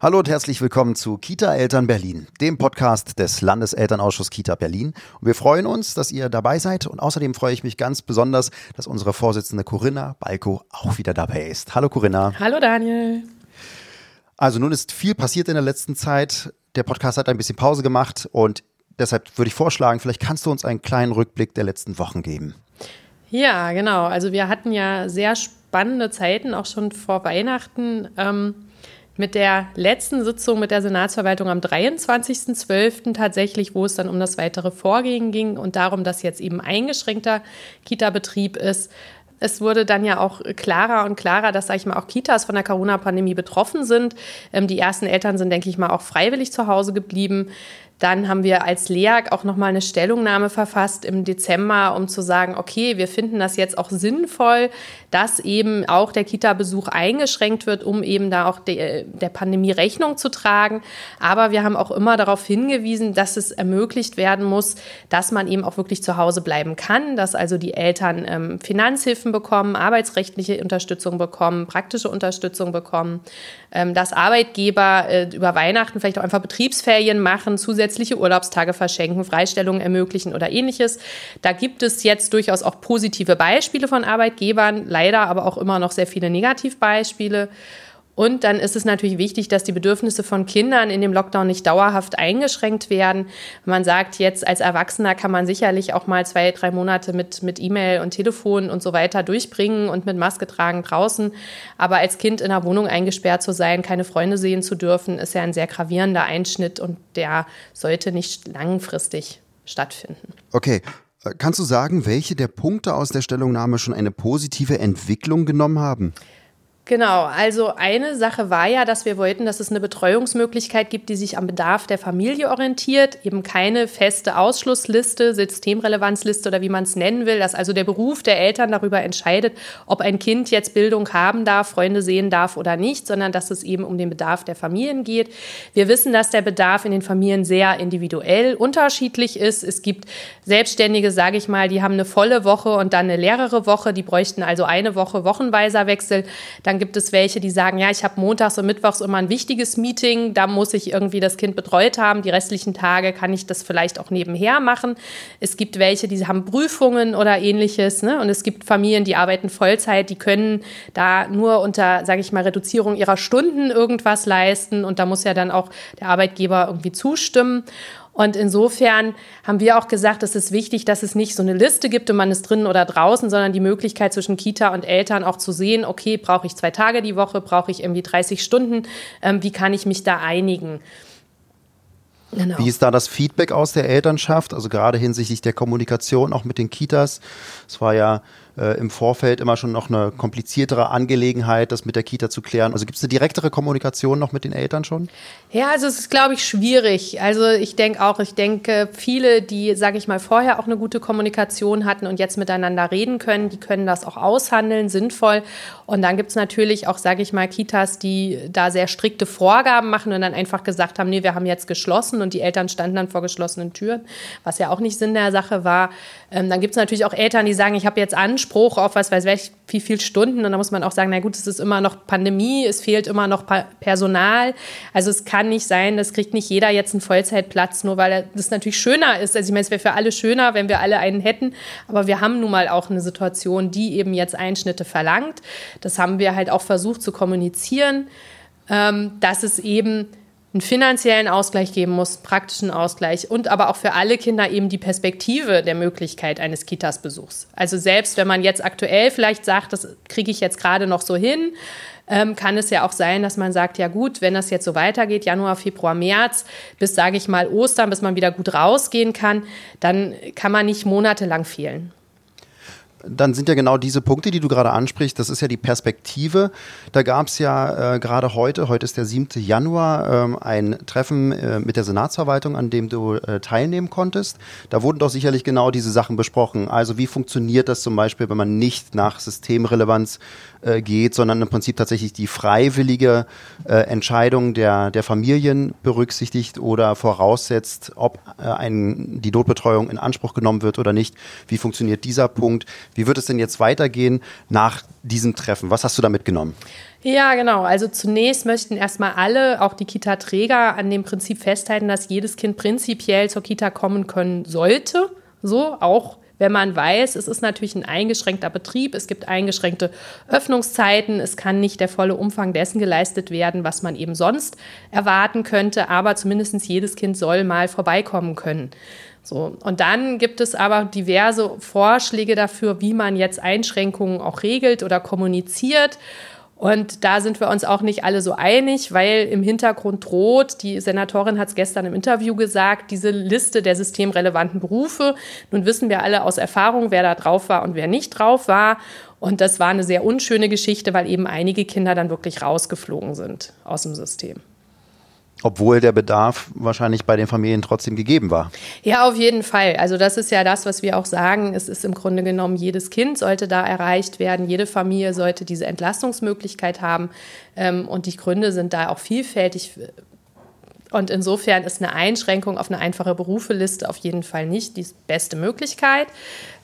Hallo und herzlich willkommen zu Kita Eltern Berlin, dem Podcast des Landeselternausschuss Kita Berlin. Und wir freuen uns, dass ihr dabei seid und außerdem freue ich mich ganz besonders, dass unsere Vorsitzende Corinna Balko auch wieder dabei ist. Hallo Corinna. Hallo Daniel. Also nun ist viel passiert in der letzten Zeit. Der Podcast hat ein bisschen Pause gemacht und deshalb würde ich vorschlagen, vielleicht kannst du uns einen kleinen Rückblick der letzten Wochen geben. Ja, genau. Also wir hatten ja sehr spannende Zeiten, auch schon vor Weihnachten. Ähm mit der letzten Sitzung mit der Senatsverwaltung am 23.12. tatsächlich, wo es dann um das weitere Vorgehen ging und darum, dass jetzt eben eingeschränkter Kita-Betrieb ist. Es wurde dann ja auch klarer und klarer, dass, sage ich mal, auch Kitas von der Corona-Pandemie betroffen sind. Ähm, die ersten Eltern sind, denke ich mal, auch freiwillig zu Hause geblieben. Dann haben wir als LEAG auch nochmal eine Stellungnahme verfasst im Dezember, um zu sagen, okay, wir finden das jetzt auch sinnvoll, dass eben auch der Kita-Besuch eingeschränkt wird, um eben da auch de, der Pandemie Rechnung zu tragen. Aber wir haben auch immer darauf hingewiesen, dass es ermöglicht werden muss, dass man eben auch wirklich zu Hause bleiben kann, dass also die Eltern ähm, Finanzhilfen bekommen, arbeitsrechtliche Unterstützung bekommen, praktische Unterstützung bekommen, ähm, dass Arbeitgeber äh, über Weihnachten vielleicht auch einfach Betriebsferien machen, zusätzliche Urlaubstage verschenken, Freistellungen ermöglichen oder ähnliches. Da gibt es jetzt durchaus auch positive Beispiele von Arbeitgebern, leider aber auch immer noch sehr viele Negativbeispiele. Und dann ist es natürlich wichtig, dass die Bedürfnisse von Kindern in dem Lockdown nicht dauerhaft eingeschränkt werden. Man sagt jetzt, als Erwachsener kann man sicherlich auch mal zwei, drei Monate mit, mit E-Mail und Telefon und so weiter durchbringen und mit Maske tragen draußen. Aber als Kind in der Wohnung eingesperrt zu sein, keine Freunde sehen zu dürfen, ist ja ein sehr gravierender Einschnitt und der sollte nicht langfristig stattfinden. Okay. Kannst du sagen, welche der Punkte aus der Stellungnahme schon eine positive Entwicklung genommen haben? Genau, also eine Sache war ja, dass wir wollten, dass es eine Betreuungsmöglichkeit gibt, die sich am Bedarf der Familie orientiert, eben keine feste Ausschlussliste, Systemrelevanzliste oder wie man es nennen will, dass also der Beruf der Eltern darüber entscheidet, ob ein Kind jetzt Bildung haben darf, Freunde sehen darf oder nicht, sondern dass es eben um den Bedarf der Familien geht. Wir wissen, dass der Bedarf in den Familien sehr individuell unterschiedlich ist. Es gibt Selbstständige, sage ich mal, die haben eine volle Woche und dann eine leerere Woche, die bräuchten also eine Woche wochenweiser Wechsel. Gibt es welche, die sagen, ja, ich habe montags und mittwochs immer ein wichtiges Meeting, da muss ich irgendwie das Kind betreut haben. Die restlichen Tage kann ich das vielleicht auch nebenher machen. Es gibt welche, die haben Prüfungen oder ähnliches. Ne? Und es gibt Familien, die arbeiten Vollzeit, die können da nur unter, sage ich mal, Reduzierung ihrer Stunden irgendwas leisten. Und da muss ja dann auch der Arbeitgeber irgendwie zustimmen. Und insofern haben wir auch gesagt, es ist wichtig, dass es nicht so eine Liste gibt und man ist drinnen oder draußen, sondern die Möglichkeit zwischen Kita und Eltern auch zu sehen, okay, brauche ich zwei Tage die Woche, brauche ich irgendwie 30 Stunden, ähm, wie kann ich mich da einigen? Genau. Wie ist da das Feedback aus der Elternschaft, also gerade hinsichtlich der Kommunikation auch mit den Kitas? Es war ja äh, im Vorfeld immer schon noch eine kompliziertere Angelegenheit, das mit der Kita zu klären. Also gibt es eine direktere Kommunikation noch mit den Eltern schon? Ja, also es ist, glaube ich, schwierig. Also ich denke auch, ich denke, viele, die, sage ich mal, vorher auch eine gute Kommunikation hatten und jetzt miteinander reden können, die können das auch aushandeln, sinnvoll. Und dann gibt es natürlich auch, sage ich mal, Kitas, die da sehr strikte Vorgaben machen und dann einfach gesagt haben, nee, wir haben jetzt geschlossen und die Eltern standen dann vor geschlossenen Türen, was ja auch nicht Sinn der Sache war. Ähm, dann gibt es natürlich auch Eltern, die sagen, ich habe jetzt Anspruch auf was weiß ich, wie viele Stunden. Und da muss man auch sagen, na gut, es ist immer noch Pandemie, es fehlt immer noch Personal. Also es kann nicht sein, das kriegt nicht jeder jetzt einen Vollzeitplatz, nur weil das natürlich schöner ist. Also ich meine, es wäre für alle schöner, wenn wir alle einen hätten. Aber wir haben nun mal auch eine Situation, die eben jetzt Einschnitte verlangt. Das haben wir halt auch versucht zu kommunizieren, ähm, dass es eben einen finanziellen Ausgleich geben muss, praktischen Ausgleich und aber auch für alle Kinder eben die Perspektive der Möglichkeit eines Kitas-Besuchs. Also selbst wenn man jetzt aktuell vielleicht sagt, das kriege ich jetzt gerade noch so hin, ähm, kann es ja auch sein, dass man sagt, ja gut, wenn das jetzt so weitergeht, Januar, Februar, März, bis, sage ich mal, Ostern, bis man wieder gut rausgehen kann, dann kann man nicht monatelang fehlen dann sind ja genau diese Punkte, die du gerade ansprichst, das ist ja die Perspektive. Da gab es ja äh, gerade heute, heute ist der 7. Januar, ähm, ein Treffen äh, mit der Senatsverwaltung, an dem du äh, teilnehmen konntest. Da wurden doch sicherlich genau diese Sachen besprochen. Also wie funktioniert das zum Beispiel, wenn man nicht nach Systemrelevanz äh, geht, sondern im Prinzip tatsächlich die freiwillige äh, Entscheidung der, der Familien berücksichtigt oder voraussetzt, ob äh, ein, die Notbetreuung in Anspruch genommen wird oder nicht. Wie funktioniert dieser Punkt? Wie wird es denn jetzt weitergehen nach diesem Treffen? Was hast du da mitgenommen? Ja, genau. Also zunächst möchten erstmal alle, auch die Kita-Träger, an dem Prinzip festhalten, dass jedes Kind prinzipiell zur Kita kommen können sollte. So, auch wenn man weiß, es ist natürlich ein eingeschränkter Betrieb, es gibt eingeschränkte Öffnungszeiten, es kann nicht der volle Umfang dessen geleistet werden, was man eben sonst erwarten könnte, aber zumindest jedes Kind soll mal vorbeikommen können. So. Und dann gibt es aber diverse Vorschläge dafür, wie man jetzt Einschränkungen auch regelt oder kommuniziert. Und da sind wir uns auch nicht alle so einig, weil im Hintergrund droht, die Senatorin hat es gestern im Interview gesagt, diese Liste der systemrelevanten Berufe. Nun wissen wir alle aus Erfahrung, wer da drauf war und wer nicht drauf war. Und das war eine sehr unschöne Geschichte, weil eben einige Kinder dann wirklich rausgeflogen sind aus dem System. Obwohl der Bedarf wahrscheinlich bei den Familien trotzdem gegeben war. Ja, auf jeden Fall. Also das ist ja das, was wir auch sagen. Es ist im Grunde genommen, jedes Kind sollte da erreicht werden. Jede Familie sollte diese Entlastungsmöglichkeit haben. Ähm, und die Gründe sind da auch vielfältig. Und insofern ist eine Einschränkung auf eine einfache Berufeliste auf jeden Fall nicht die beste Möglichkeit.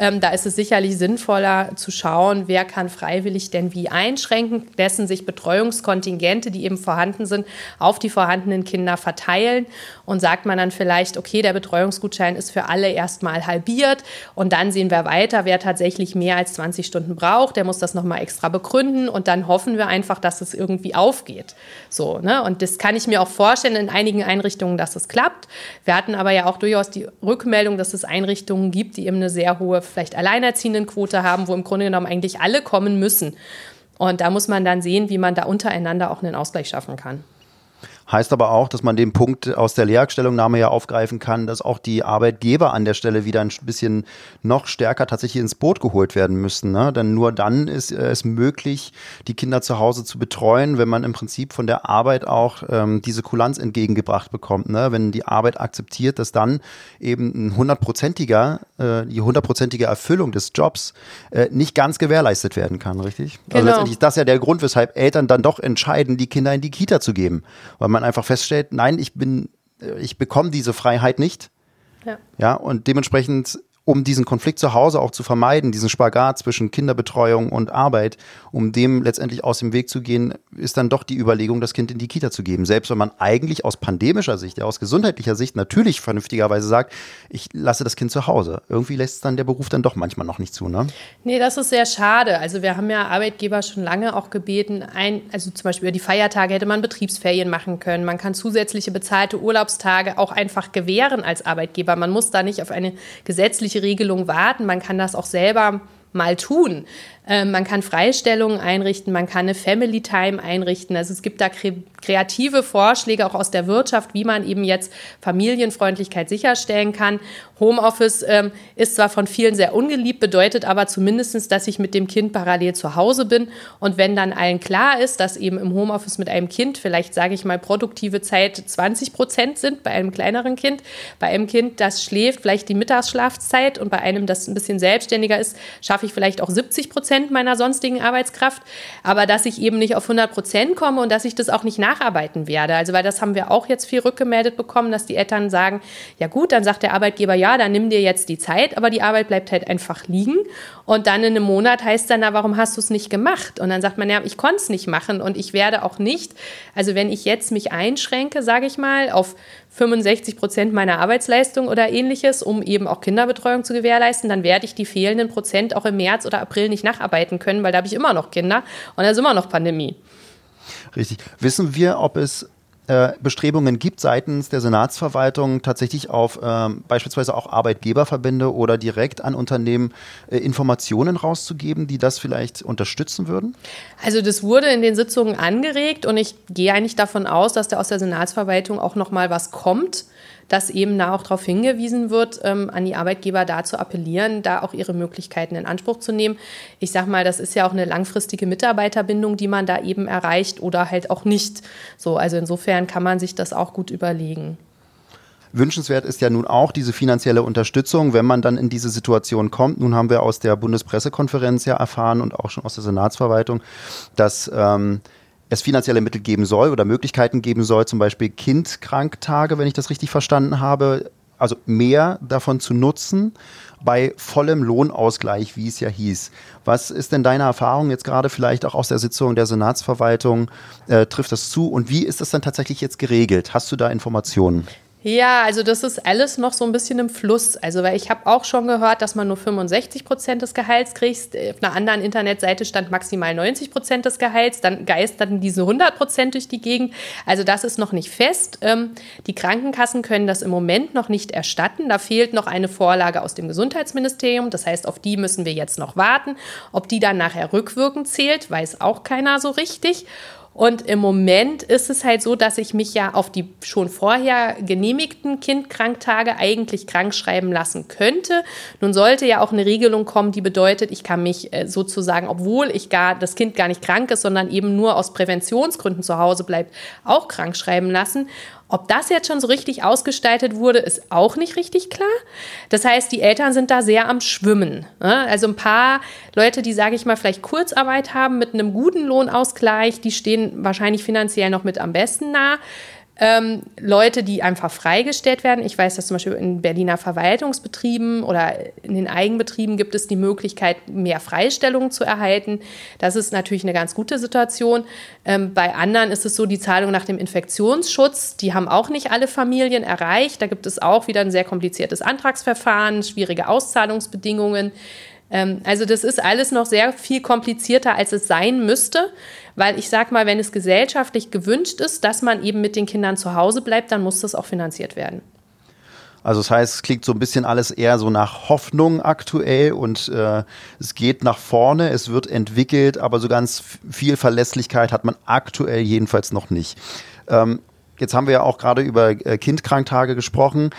Ähm, da ist es sicherlich sinnvoller zu schauen, wer kann freiwillig denn wie einschränken, dessen sich Betreuungskontingente, die eben vorhanden sind, auf die vorhandenen Kinder verteilen. Und sagt man dann vielleicht, okay, der Betreuungsgutschein ist für alle erstmal halbiert und dann sehen wir weiter, wer tatsächlich mehr als 20 Stunden braucht, der muss das nochmal extra begründen und dann hoffen wir einfach, dass es irgendwie aufgeht. So, ne? Und das kann ich mir auch vorstellen in einigen Einrichtungen, dass es klappt. Wir hatten aber ja auch durchaus die Rückmeldung, dass es Einrichtungen gibt, die eben eine sehr hohe vielleicht Alleinerziehendenquote haben, wo im Grunde genommen eigentlich alle kommen müssen. Und da muss man dann sehen, wie man da untereinander auch einen Ausgleich schaffen kann. Heißt aber auch, dass man den Punkt aus der Lehrstellungnahme ja aufgreifen kann, dass auch die Arbeitgeber an der Stelle wieder ein bisschen noch stärker tatsächlich ins Boot geholt werden müssen. Ne? Denn nur dann ist es möglich, die Kinder zu Hause zu betreuen, wenn man im Prinzip von der Arbeit auch ähm, diese Kulanz entgegengebracht bekommt. Ne? Wenn die Arbeit akzeptiert, dass dann eben ein hundertprozentiger, äh, die hundertprozentige Erfüllung des Jobs äh, nicht ganz gewährleistet werden kann, richtig? Also genau. Also letztendlich ist das ja der Grund, weshalb Eltern dann doch entscheiden, die Kinder in die Kita zu geben. Weil man man einfach feststellt, nein, ich bin, ich bekomme diese Freiheit nicht. Ja. ja, und dementsprechend um diesen Konflikt zu Hause auch zu vermeiden, diesen Spagat zwischen Kinderbetreuung und Arbeit, um dem letztendlich aus dem Weg zu gehen, ist dann doch die Überlegung, das Kind in die Kita zu geben. Selbst wenn man eigentlich aus pandemischer Sicht, ja, aus gesundheitlicher Sicht natürlich vernünftigerweise sagt, ich lasse das Kind zu Hause. Irgendwie lässt es dann der Beruf dann doch manchmal noch nicht zu, ne? Nee, das ist sehr schade. Also wir haben ja Arbeitgeber schon lange auch gebeten, ein, also zum Beispiel über die Feiertage hätte man Betriebsferien machen können. Man kann zusätzliche bezahlte Urlaubstage auch einfach gewähren als Arbeitgeber. Man muss da nicht auf eine gesetzliche Regelung warten. Man kann das auch selber mal tun. Ähm, man kann Freistellungen einrichten, man kann eine Family Time einrichten. Also es gibt da kre kreative Vorschläge auch aus der Wirtschaft, wie man eben jetzt Familienfreundlichkeit sicherstellen kann. Homeoffice ähm, ist zwar von vielen sehr ungeliebt, bedeutet aber zumindest, dass ich mit dem Kind parallel zu Hause bin. Und wenn dann allen klar ist, dass eben im Homeoffice mit einem Kind vielleicht, sage ich mal, produktive Zeit 20 Prozent sind bei einem kleineren Kind, bei einem Kind, das schläft, vielleicht die Mittagsschlafzeit und bei einem, das ein bisschen selbstständiger ist, schaffe ich vielleicht auch 70 Prozent Prozent meiner sonstigen Arbeitskraft, aber dass ich eben nicht auf 100 Prozent komme und dass ich das auch nicht nacharbeiten werde. Also, weil das haben wir auch jetzt viel rückgemeldet bekommen, dass die Eltern sagen, ja gut, dann sagt der Arbeitgeber, ja, dann nimm dir jetzt die Zeit, aber die Arbeit bleibt halt einfach liegen. Und dann in einem Monat heißt dann, na, warum hast du es nicht gemacht? Und dann sagt man, ja, ich konnte es nicht machen und ich werde auch nicht, also wenn ich jetzt mich einschränke, sage ich mal, auf 65 Prozent meiner Arbeitsleistung oder ähnliches, um eben auch Kinderbetreuung zu gewährleisten, dann werde ich die fehlenden Prozent auch im März oder April nicht nacharbeiten können, weil da habe ich immer noch Kinder und da ist immer noch Pandemie. Richtig. Wissen wir, ob es äh, Bestrebungen gibt seitens der Senatsverwaltung tatsächlich auf ähm, beispielsweise auch Arbeitgeberverbände oder direkt an Unternehmen äh, Informationen rauszugeben, die das vielleicht unterstützen würden? Also das wurde in den Sitzungen angeregt und ich gehe eigentlich davon aus, dass da aus der Senatsverwaltung auch noch mal was kommt dass eben da auch darauf hingewiesen wird, ähm, an die Arbeitgeber da zu appellieren, da auch ihre Möglichkeiten in Anspruch zu nehmen. Ich sage mal, das ist ja auch eine langfristige Mitarbeiterbindung, die man da eben erreicht oder halt auch nicht. So, also insofern kann man sich das auch gut überlegen. Wünschenswert ist ja nun auch diese finanzielle Unterstützung, wenn man dann in diese Situation kommt. Nun haben wir aus der Bundespressekonferenz ja erfahren und auch schon aus der Senatsverwaltung, dass ähm, es finanzielle Mittel geben soll oder Möglichkeiten geben soll, zum Beispiel Kindkranktage, wenn ich das richtig verstanden habe, also mehr davon zu nutzen bei vollem Lohnausgleich, wie es ja hieß. Was ist denn deine Erfahrung jetzt gerade vielleicht auch aus der Sitzung der Senatsverwaltung? Äh, trifft das zu? Und wie ist das dann tatsächlich jetzt geregelt? Hast du da Informationen? Ja, also das ist alles noch so ein bisschen im Fluss. Also, weil ich habe auch schon gehört, dass man nur 65 Prozent des Gehalts kriegt. Auf einer anderen Internetseite stand maximal 90 Prozent des Gehalts. Dann geistern diese 100 Prozent durch die Gegend. Also, das ist noch nicht fest. Ähm, die Krankenkassen können das im Moment noch nicht erstatten. Da fehlt noch eine Vorlage aus dem Gesundheitsministerium. Das heißt, auf die müssen wir jetzt noch warten. Ob die dann nachher rückwirkend zählt, weiß auch keiner so richtig. Und im Moment ist es halt so, dass ich mich ja auf die schon vorher genehmigten Kindkranktage eigentlich krank schreiben lassen könnte. Nun sollte ja auch eine Regelung kommen, die bedeutet, ich kann mich äh, sozusagen, obwohl ich gar das Kind gar nicht krank ist, sondern eben nur aus Präventionsgründen zu Hause bleibt, auch krank schreiben lassen. Ob das jetzt schon so richtig ausgestaltet wurde, ist auch nicht richtig klar. Das heißt, die Eltern sind da sehr am Schwimmen. Ne? Also ein paar Leute, die, sage ich mal, vielleicht Kurzarbeit haben mit einem guten Lohnausgleich, die stehen wahrscheinlich finanziell noch mit am besten nah ähm, Leute, die einfach freigestellt werden. Ich weiß, dass zum Beispiel in Berliner Verwaltungsbetrieben oder in den Eigenbetrieben gibt es die Möglichkeit, mehr Freistellungen zu erhalten. Das ist natürlich eine ganz gute Situation. Ähm, bei anderen ist es so, die Zahlung nach dem Infektionsschutz, die haben auch nicht alle Familien erreicht. Da gibt es auch wieder ein sehr kompliziertes Antragsverfahren, schwierige Auszahlungsbedingungen. Ähm, also das ist alles noch sehr viel komplizierter, als es sein müsste, weil ich sage mal, wenn es gesellschaftlich gewünscht ist, dass man eben mit den Kindern zu Hause bleibt, dann muss das auch finanziert werden. Also das heißt, es klingt so ein bisschen alles eher so nach Hoffnung aktuell und äh, es geht nach vorne, es wird entwickelt, aber so ganz viel Verlässlichkeit hat man aktuell jedenfalls noch nicht. Ähm, Jetzt haben wir ja auch gerade über äh, Kindkranktage gesprochen.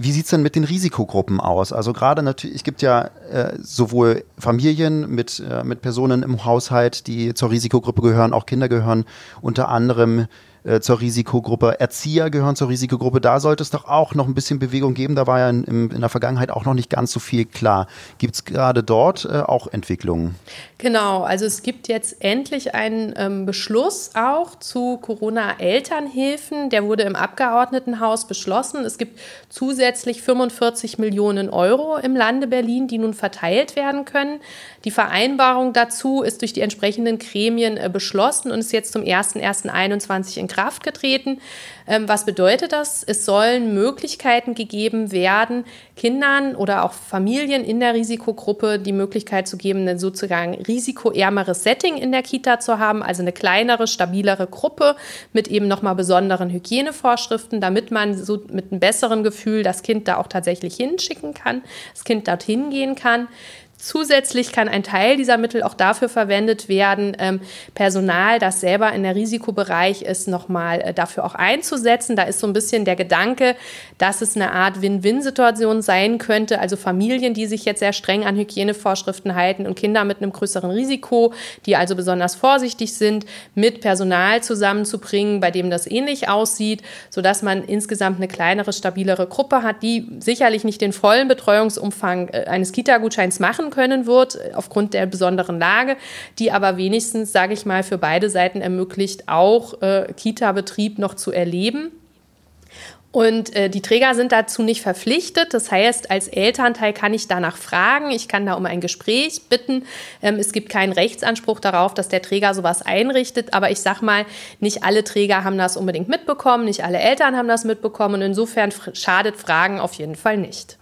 Wie sieht es denn mit den Risikogruppen aus? Also gerade natürlich, es gibt ja äh, sowohl Familien mit, äh, mit Personen im Haushalt, die zur Risikogruppe gehören, auch Kinder gehören unter anderem äh, zur Risikogruppe. Erzieher gehören zur Risikogruppe. Da sollte es doch auch noch ein bisschen Bewegung geben. Da war ja in, in der Vergangenheit auch noch nicht ganz so viel klar. Gibt es gerade dort äh, auch Entwicklungen? Genau, also es gibt jetzt endlich einen ähm, Beschluss auch zu Corona-Elternhilfen. Der wurde im Abgeordnetenhaus beschlossen. Es gibt zusätzlich 45 Millionen Euro im Lande Berlin, die nun verteilt werden können. Die Vereinbarung dazu ist durch die entsprechenden Gremien äh, beschlossen und ist jetzt zum 01.01.2021 in Kraft getreten. Ähm, was bedeutet das? Es sollen Möglichkeiten gegeben werden, Kindern oder auch Familien in der Risikogruppe die Möglichkeit zu geben, ein sozusagen risikoärmeres Setting in der Kita zu haben, also eine kleinere, stabilere Gruppe mit eben nochmal besonderen Hygienevorschriften, damit man so mit einem besseren Gefühl das Kind da auch tatsächlich hinschicken kann, das Kind dorthin gehen kann. Zusätzlich kann ein Teil dieser Mittel auch dafür verwendet werden, ähm, Personal, das selber in der Risikobereich ist, nochmal äh, dafür auch einzusetzen. Da ist so ein bisschen der Gedanke, dass es eine Art Win-Win-Situation sein könnte. Also Familien, die sich jetzt sehr streng an Hygienevorschriften halten und Kinder mit einem größeren Risiko, die also besonders vorsichtig sind, mit Personal zusammenzubringen, bei dem das ähnlich aussieht, sodass man insgesamt eine kleinere, stabilere Gruppe hat, die sicherlich nicht den vollen Betreuungsumfang äh, eines Kita-Gutscheins machen können wird, äh, aufgrund der besonderen Lage, die aber wenigstens, sage ich mal, für beide Seiten ermöglicht, auch äh, Kita-Betrieb noch zu erleben. Und äh, die Träger sind dazu nicht verpflichtet. Das heißt, als Elternteil kann ich danach fragen. Ich kann da um ein Gespräch bitten. Ähm, es gibt keinen Rechtsanspruch darauf, dass der Träger sowas einrichtet. Aber ich sage mal, nicht alle Träger haben das unbedingt mitbekommen. Nicht alle Eltern haben das mitbekommen. Und insofern schadet Fragen auf jeden Fall nicht.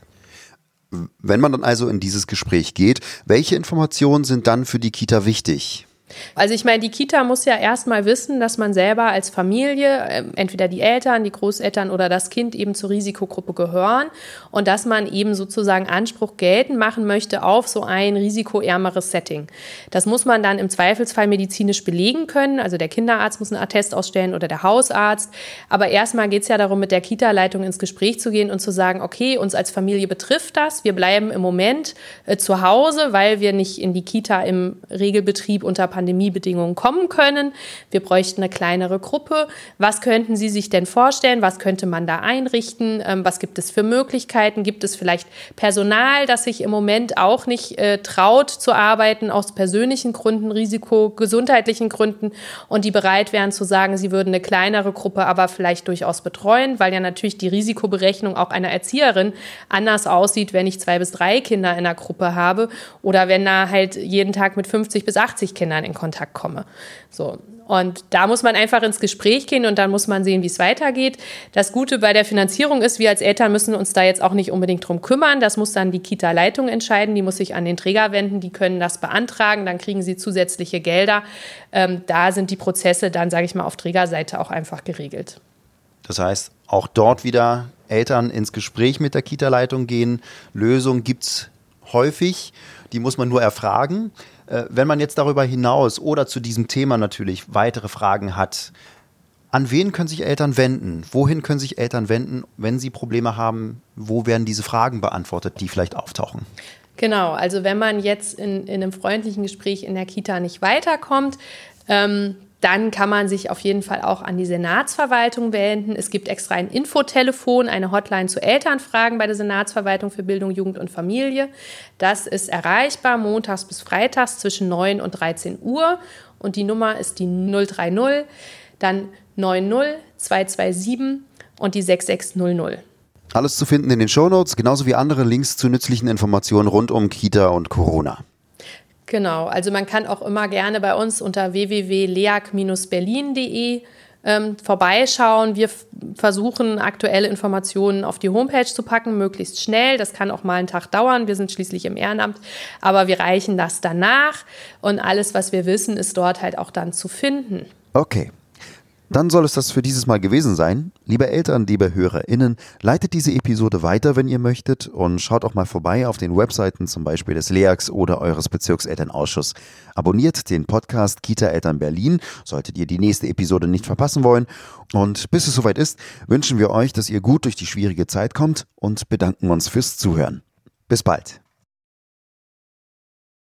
Wenn man dann also in dieses Gespräch geht, welche Informationen sind dann für die Kita wichtig? Also ich meine, die Kita muss ja erstmal wissen, dass man selber als Familie, ähm, entweder die Eltern, die Großeltern oder das Kind eben zur Risikogruppe gehören und dass man eben sozusagen Anspruch geltend machen möchte auf so ein risikoärmeres Setting. Das muss man dann im Zweifelsfall medizinisch belegen können. Also der Kinderarzt muss einen Attest ausstellen oder der Hausarzt. Aber erstmal geht es ja darum, mit der Kita-Leitung ins Gespräch zu gehen und zu sagen, okay, uns als Familie betrifft das. Wir bleiben im Moment äh, zu Hause, weil wir nicht in die Kita im Regelbetrieb unter Pandemiebedingungen kommen können. Wir bräuchten eine kleinere Gruppe. Was könnten Sie sich denn vorstellen? Was könnte man da einrichten? Ähm, was gibt es für Möglichkeiten? Gibt es vielleicht Personal, das sich im Moment auch nicht äh, traut zu arbeiten aus persönlichen Gründen, Risiko, gesundheitlichen Gründen und die bereit wären zu sagen, sie würden eine kleinere Gruppe aber vielleicht durchaus betreuen, weil ja natürlich die Risikoberechnung auch einer Erzieherin anders aussieht, wenn ich zwei bis drei Kinder in einer Gruppe habe oder wenn da halt jeden Tag mit 50 bis 80 Kindern in Kontakt komme. So. Und da muss man einfach ins Gespräch gehen und dann muss man sehen, wie es weitergeht. Das Gute bei der Finanzierung ist, wir als Eltern müssen uns da jetzt auch nicht unbedingt drum kümmern. Das muss dann die Kita-Leitung entscheiden. Die muss sich an den Träger wenden. Die können das beantragen. Dann kriegen sie zusätzliche Gelder. Ähm, da sind die Prozesse dann, sage ich mal, auf Trägerseite auch einfach geregelt. Das heißt, auch dort wieder Eltern ins Gespräch mit der Kita-Leitung gehen. Lösung gibt es häufig. Die muss man nur erfragen. Äh, wenn man jetzt darüber hinaus oder zu diesem Thema natürlich weitere Fragen hat, an wen können sich Eltern wenden? Wohin können sich Eltern wenden, wenn sie Probleme haben? Wo werden diese Fragen beantwortet, die vielleicht auftauchen? Genau, also wenn man jetzt in, in einem freundlichen Gespräch in der Kita nicht weiterkommt, ähm, dann kann man sich auf jeden Fall auch an die Senatsverwaltung wenden. Es gibt extra ein Infotelefon, eine Hotline zu Elternfragen bei der Senatsverwaltung für Bildung, Jugend und Familie. Das ist erreichbar montags bis freitags zwischen 9 und 13 Uhr. Und die Nummer ist die 030, dann 90 227 und die 6600. Alles zu finden in den Shownotes, genauso wie andere Links zu nützlichen Informationen rund um Kita und Corona. Genau, also man kann auch immer gerne bei uns unter www.leag-berlin.de ähm, vorbeischauen. Wir versuchen aktuelle Informationen auf die Homepage zu packen, möglichst schnell. Das kann auch mal einen Tag dauern. Wir sind schließlich im Ehrenamt, aber wir reichen das danach und alles, was wir wissen, ist dort halt auch dann zu finden. Okay. Dann soll es das für dieses Mal gewesen sein. Liebe Eltern, liebe HörerInnen, leitet diese Episode weiter, wenn ihr möchtet und schaut auch mal vorbei auf den Webseiten zum Beispiel des LEAX oder eures Bezirkselternausschusses. Abonniert den Podcast Kita Eltern Berlin, solltet ihr die nächste Episode nicht verpassen wollen. Und bis es soweit ist, wünschen wir euch, dass ihr gut durch die schwierige Zeit kommt und bedanken uns fürs Zuhören. Bis bald.